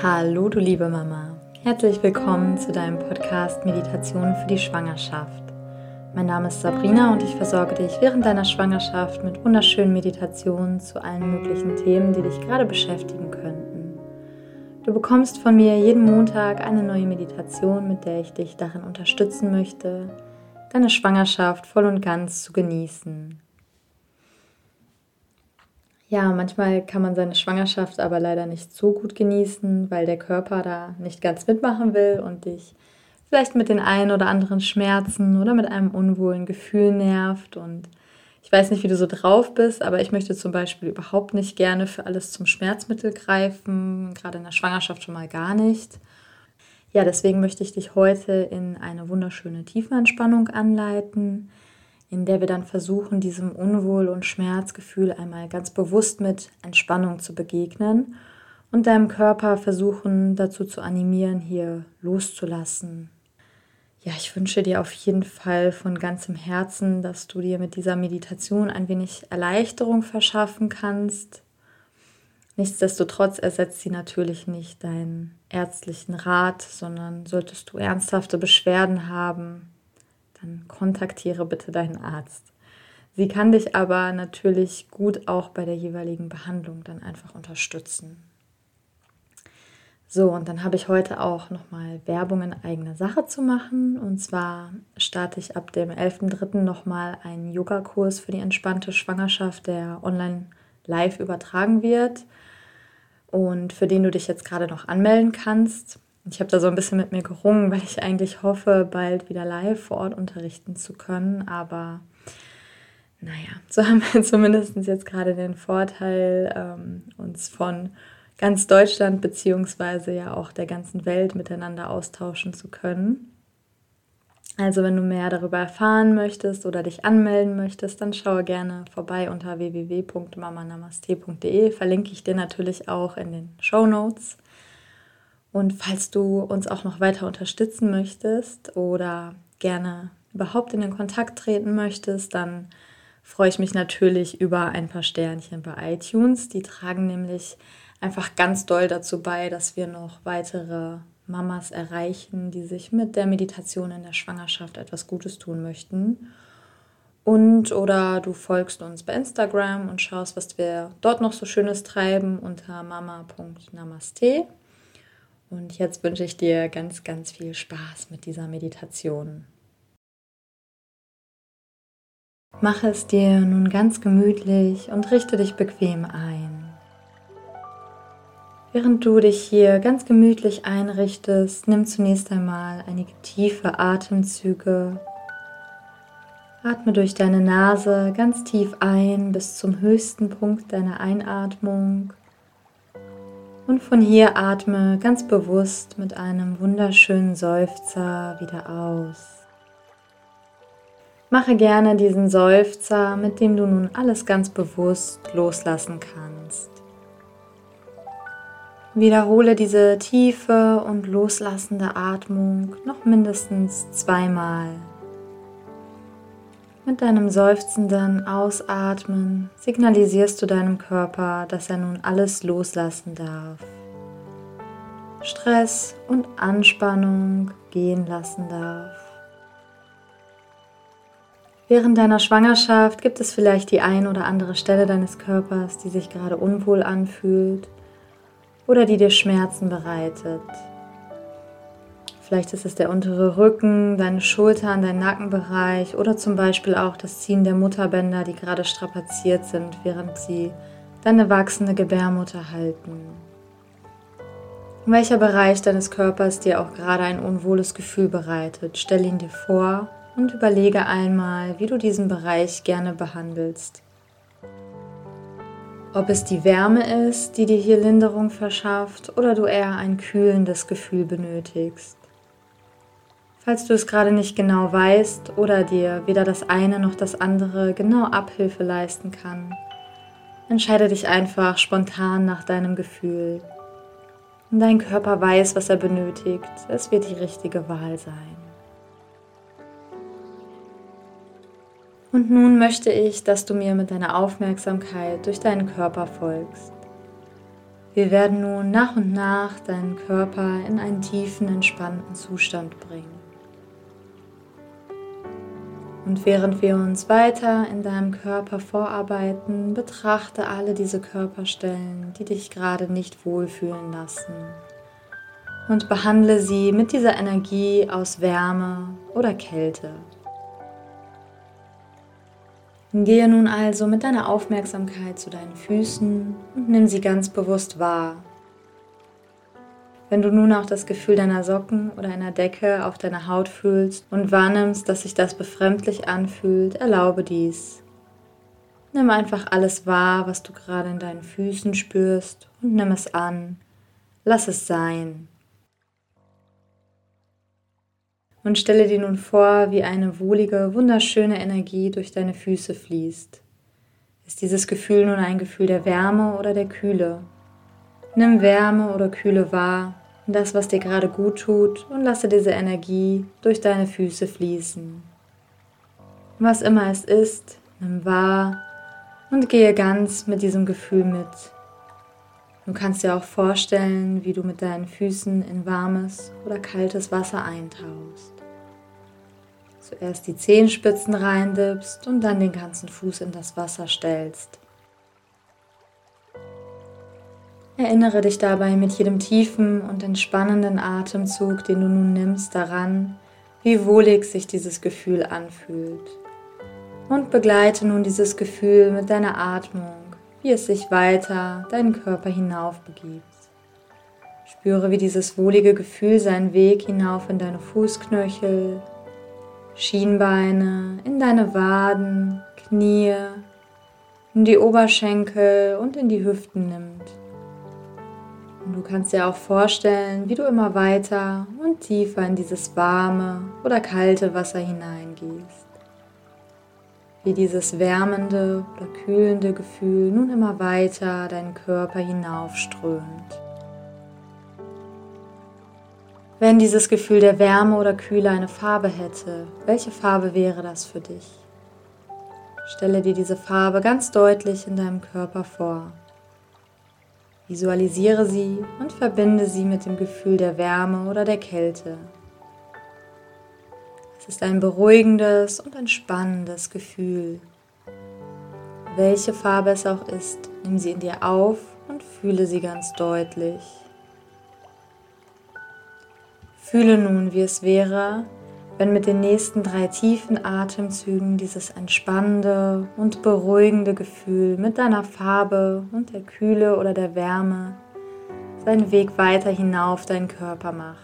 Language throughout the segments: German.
Hallo, du liebe Mama. Herzlich willkommen zu deinem Podcast Meditation für die Schwangerschaft. Mein Name ist Sabrina und ich versorge dich während deiner Schwangerschaft mit wunderschönen Meditationen zu allen möglichen Themen, die dich gerade beschäftigen könnten. Du bekommst von mir jeden Montag eine neue Meditation, mit der ich dich darin unterstützen möchte, deine Schwangerschaft voll und ganz zu genießen. Ja, manchmal kann man seine Schwangerschaft aber leider nicht so gut genießen, weil der Körper da nicht ganz mitmachen will und dich vielleicht mit den ein oder anderen Schmerzen oder mit einem unwohlen Gefühl nervt. Und ich weiß nicht, wie du so drauf bist, aber ich möchte zum Beispiel überhaupt nicht gerne für alles zum Schmerzmittel greifen, gerade in der Schwangerschaft schon mal gar nicht. Ja, deswegen möchte ich dich heute in eine wunderschöne Tiefenentspannung anleiten in der wir dann versuchen, diesem Unwohl- und Schmerzgefühl einmal ganz bewusst mit Entspannung zu begegnen und deinem Körper versuchen dazu zu animieren, hier loszulassen. Ja, ich wünsche dir auf jeden Fall von ganzem Herzen, dass du dir mit dieser Meditation ein wenig Erleichterung verschaffen kannst. Nichtsdestotrotz ersetzt sie natürlich nicht deinen ärztlichen Rat, sondern solltest du ernsthafte Beschwerden haben, dann kontaktiere bitte deinen Arzt. Sie kann dich aber natürlich gut auch bei der jeweiligen Behandlung dann einfach unterstützen. So, und dann habe ich heute auch nochmal Werbung in eigener Sache zu machen. Und zwar starte ich ab dem 11.03. nochmal einen Yogakurs für die entspannte Schwangerschaft, der online live übertragen wird und für den du dich jetzt gerade noch anmelden kannst. Ich habe da so ein bisschen mit mir gerungen, weil ich eigentlich hoffe, bald wieder live vor Ort unterrichten zu können. Aber naja, so haben wir zumindest jetzt gerade den Vorteil, ähm, uns von ganz Deutschland beziehungsweise ja auch der ganzen Welt miteinander austauschen zu können. Also wenn du mehr darüber erfahren möchtest oder dich anmelden möchtest, dann schaue gerne vorbei unter www.mamanamaste.de. Verlinke ich dir natürlich auch in den Show Notes. Und falls du uns auch noch weiter unterstützen möchtest oder gerne überhaupt in den Kontakt treten möchtest, dann freue ich mich natürlich über ein paar Sternchen bei iTunes. Die tragen nämlich einfach ganz doll dazu bei, dass wir noch weitere Mamas erreichen, die sich mit der Meditation in der Schwangerschaft etwas Gutes tun möchten. Und oder du folgst uns bei Instagram und schaust, was wir dort noch so Schönes treiben unter mama.namaste. Und jetzt wünsche ich dir ganz, ganz viel Spaß mit dieser Meditation. Mach es dir nun ganz gemütlich und richte dich bequem ein. Während du dich hier ganz gemütlich einrichtest, nimm zunächst einmal einige tiefe Atemzüge. Atme durch deine Nase ganz tief ein bis zum höchsten Punkt deiner Einatmung und von hier atme ganz bewusst mit einem wunderschönen Seufzer wieder aus. Mache gerne diesen Seufzer, mit dem du nun alles ganz bewusst loslassen kannst. Wiederhole diese tiefe und loslassende Atmung noch mindestens zweimal. Mit deinem seufzenden Ausatmen signalisierst du deinem Körper, dass er nun alles loslassen darf. Stress und Anspannung gehen lassen darf. Während deiner Schwangerschaft gibt es vielleicht die ein oder andere Stelle deines Körpers, die sich gerade unwohl anfühlt oder die dir Schmerzen bereitet. Vielleicht ist es der untere Rücken, deine Schultern, dein Nackenbereich oder zum Beispiel auch das Ziehen der Mutterbänder, die gerade strapaziert sind, während sie deine wachsende Gebärmutter halten. Welcher Bereich deines Körpers dir auch gerade ein unwohles Gefühl bereitet, stell ihn dir vor und überlege einmal, wie du diesen Bereich gerne behandelst. Ob es die Wärme ist, die dir hier Linderung verschafft, oder du eher ein kühlendes Gefühl benötigst. Falls du es gerade nicht genau weißt oder dir weder das eine noch das andere genau Abhilfe leisten kann, entscheide dich einfach spontan nach deinem Gefühl. Und dein Körper weiß, was er benötigt. Es wird die richtige Wahl sein. Und nun möchte ich, dass du mir mit deiner Aufmerksamkeit durch deinen Körper folgst. Wir werden nun nach und nach deinen Körper in einen tiefen, entspannten Zustand bringen. Und während wir uns weiter in deinem Körper vorarbeiten, betrachte alle diese Körperstellen, die dich gerade nicht wohlfühlen lassen. Und behandle sie mit dieser Energie aus Wärme oder Kälte. Gehe nun also mit deiner Aufmerksamkeit zu deinen Füßen und nimm sie ganz bewusst wahr. Wenn du nun auch das Gefühl deiner Socken oder einer Decke auf deiner Haut fühlst und wahrnimmst, dass sich das befremdlich anfühlt, erlaube dies. Nimm einfach alles wahr, was du gerade in deinen Füßen spürst und nimm es an. Lass es sein. Und stelle dir nun vor, wie eine wohlige, wunderschöne Energie durch deine Füße fließt. Ist dieses Gefühl nun ein Gefühl der Wärme oder der Kühle? Nimm Wärme oder Kühle wahr, das, was dir gerade gut tut, und lasse diese Energie durch deine Füße fließen. Was immer es ist, nimm wahr und gehe ganz mit diesem Gefühl mit. Du kannst dir auch vorstellen, wie du mit deinen Füßen in warmes oder kaltes Wasser eintauchst. Zuerst die Zehenspitzen reindippst und dann den ganzen Fuß in das Wasser stellst. Erinnere dich dabei mit jedem tiefen und entspannenden Atemzug, den du nun nimmst, daran, wie wohlig sich dieses Gefühl anfühlt. Und begleite nun dieses Gefühl mit deiner Atmung, wie es sich weiter deinen Körper hinauf begibt. Spüre, wie dieses wohlige Gefühl seinen Weg hinauf in deine Fußknöchel, Schienbeine, in deine Waden, Knie, in die Oberschenkel und in die Hüften nimmt. Du kannst dir auch vorstellen, wie du immer weiter und tiefer in dieses warme oder kalte Wasser hineingehst. Wie dieses wärmende oder kühlende Gefühl nun immer weiter deinen Körper hinaufströmt. Wenn dieses Gefühl der Wärme oder Kühle eine Farbe hätte, welche Farbe wäre das für dich? Stelle dir diese Farbe ganz deutlich in deinem Körper vor. Visualisiere sie und verbinde sie mit dem Gefühl der Wärme oder der Kälte. Es ist ein beruhigendes und entspannendes Gefühl. Welche Farbe es auch ist, nimm sie in dir auf und fühle sie ganz deutlich. Fühle nun, wie es wäre, wenn mit den nächsten drei tiefen Atemzügen dieses entspannende und beruhigende Gefühl mit deiner Farbe und der Kühle oder der Wärme seinen Weg weiter hinauf deinen Körper macht.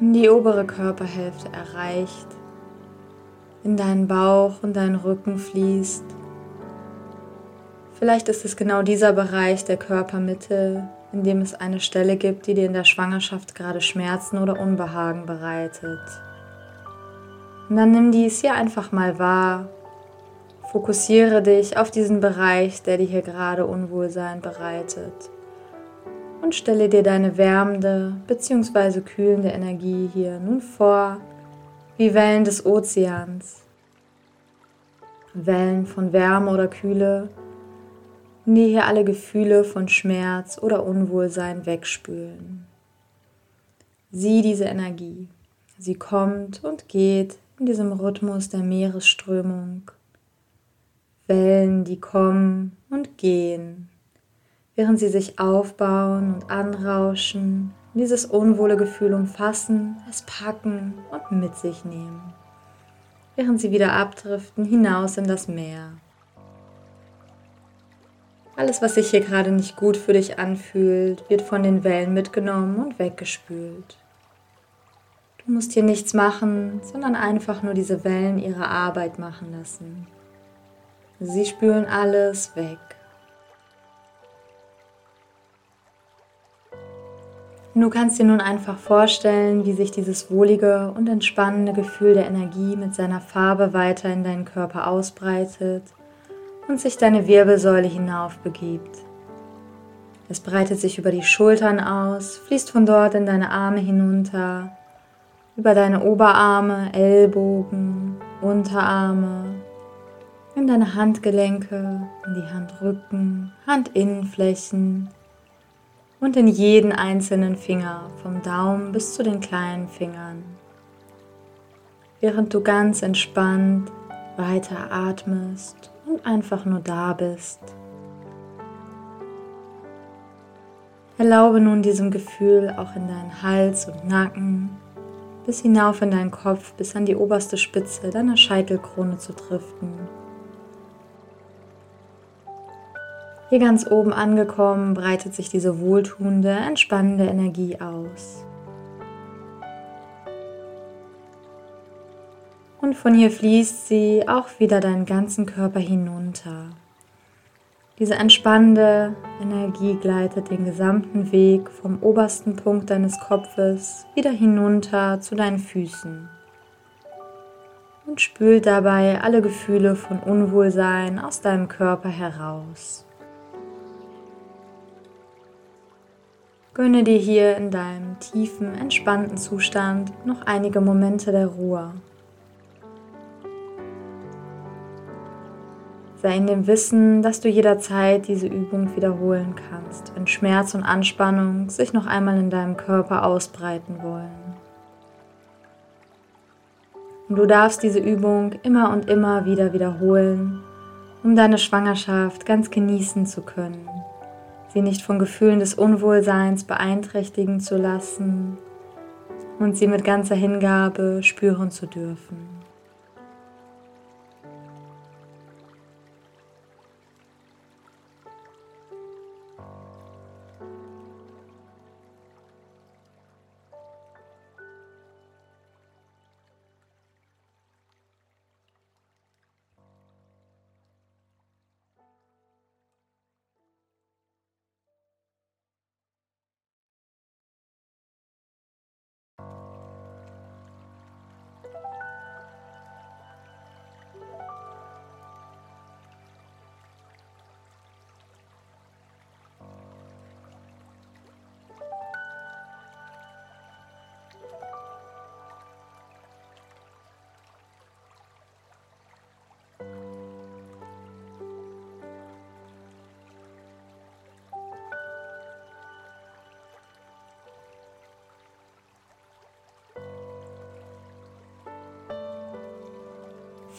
In die obere Körperhälfte erreicht, in deinen Bauch und deinen Rücken fließt. Vielleicht ist es genau dieser Bereich der Körpermitte, in dem es eine Stelle gibt, die dir in der Schwangerschaft gerade Schmerzen oder Unbehagen bereitet. Und dann nimm dies hier einfach mal wahr. Fokussiere dich auf diesen Bereich, der dir hier gerade Unwohlsein bereitet. Und stelle dir deine wärmende bzw. kühlende Energie hier nun vor, wie Wellen des Ozeans. Wellen von Wärme oder Kühle, die hier alle Gefühle von Schmerz oder Unwohlsein wegspülen. Sieh diese Energie. Sie kommt und geht in diesem Rhythmus der Meeresströmung. Wellen, die kommen und gehen, während sie sich aufbauen und anrauschen, dieses unwohle Gefühl umfassen, es packen und mit sich nehmen, während sie wieder abdriften hinaus in das Meer. Alles, was sich hier gerade nicht gut für dich anfühlt, wird von den Wellen mitgenommen und weggespült. Du musst hier nichts machen, sondern einfach nur diese Wellen ihre Arbeit machen lassen. Sie spülen alles weg. Du kannst dir nun einfach vorstellen, wie sich dieses wohlige und entspannende Gefühl der Energie mit seiner Farbe weiter in deinen Körper ausbreitet und sich deine Wirbelsäule hinauf begibt. Es breitet sich über die Schultern aus, fließt von dort in deine Arme hinunter, über deine Oberarme, Ellbogen, Unterarme, in deine Handgelenke, in die Handrücken, Handinnenflächen und in jeden einzelnen Finger, vom Daumen bis zu den kleinen Fingern. Während du ganz entspannt weiter atmest und einfach nur da bist. Erlaube nun diesem Gefühl auch in deinen Hals und Nacken bis hinauf in deinen Kopf, bis an die oberste Spitze deiner Scheitelkrone zu driften. Hier ganz oben angekommen, breitet sich diese wohltuende, entspannende Energie aus. Und von hier fließt sie auch wieder deinen ganzen Körper hinunter. Diese entspannende Energie gleitet den gesamten Weg vom obersten Punkt deines Kopfes wieder hinunter zu deinen Füßen und spült dabei alle Gefühle von Unwohlsein aus deinem Körper heraus. Gönne dir hier in deinem tiefen, entspannten Zustand noch einige Momente der Ruhe. Sei in dem Wissen, dass du jederzeit diese Übung wiederholen kannst, wenn Schmerz und Anspannung sich noch einmal in deinem Körper ausbreiten wollen. Und du darfst diese Übung immer und immer wieder wiederholen, um deine Schwangerschaft ganz genießen zu können sie nicht von Gefühlen des Unwohlseins beeinträchtigen zu lassen und sie mit ganzer Hingabe spüren zu dürfen.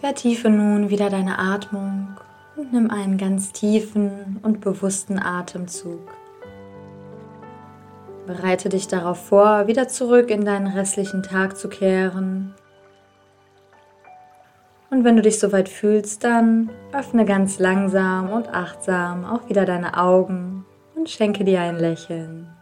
Vertiefe nun wieder deine Atmung und nimm einen ganz tiefen und bewussten Atemzug. Bereite dich darauf vor, wieder zurück in deinen restlichen Tag zu kehren. Und wenn du dich soweit fühlst, dann öffne ganz langsam und achtsam auch wieder deine Augen und schenke dir ein Lächeln.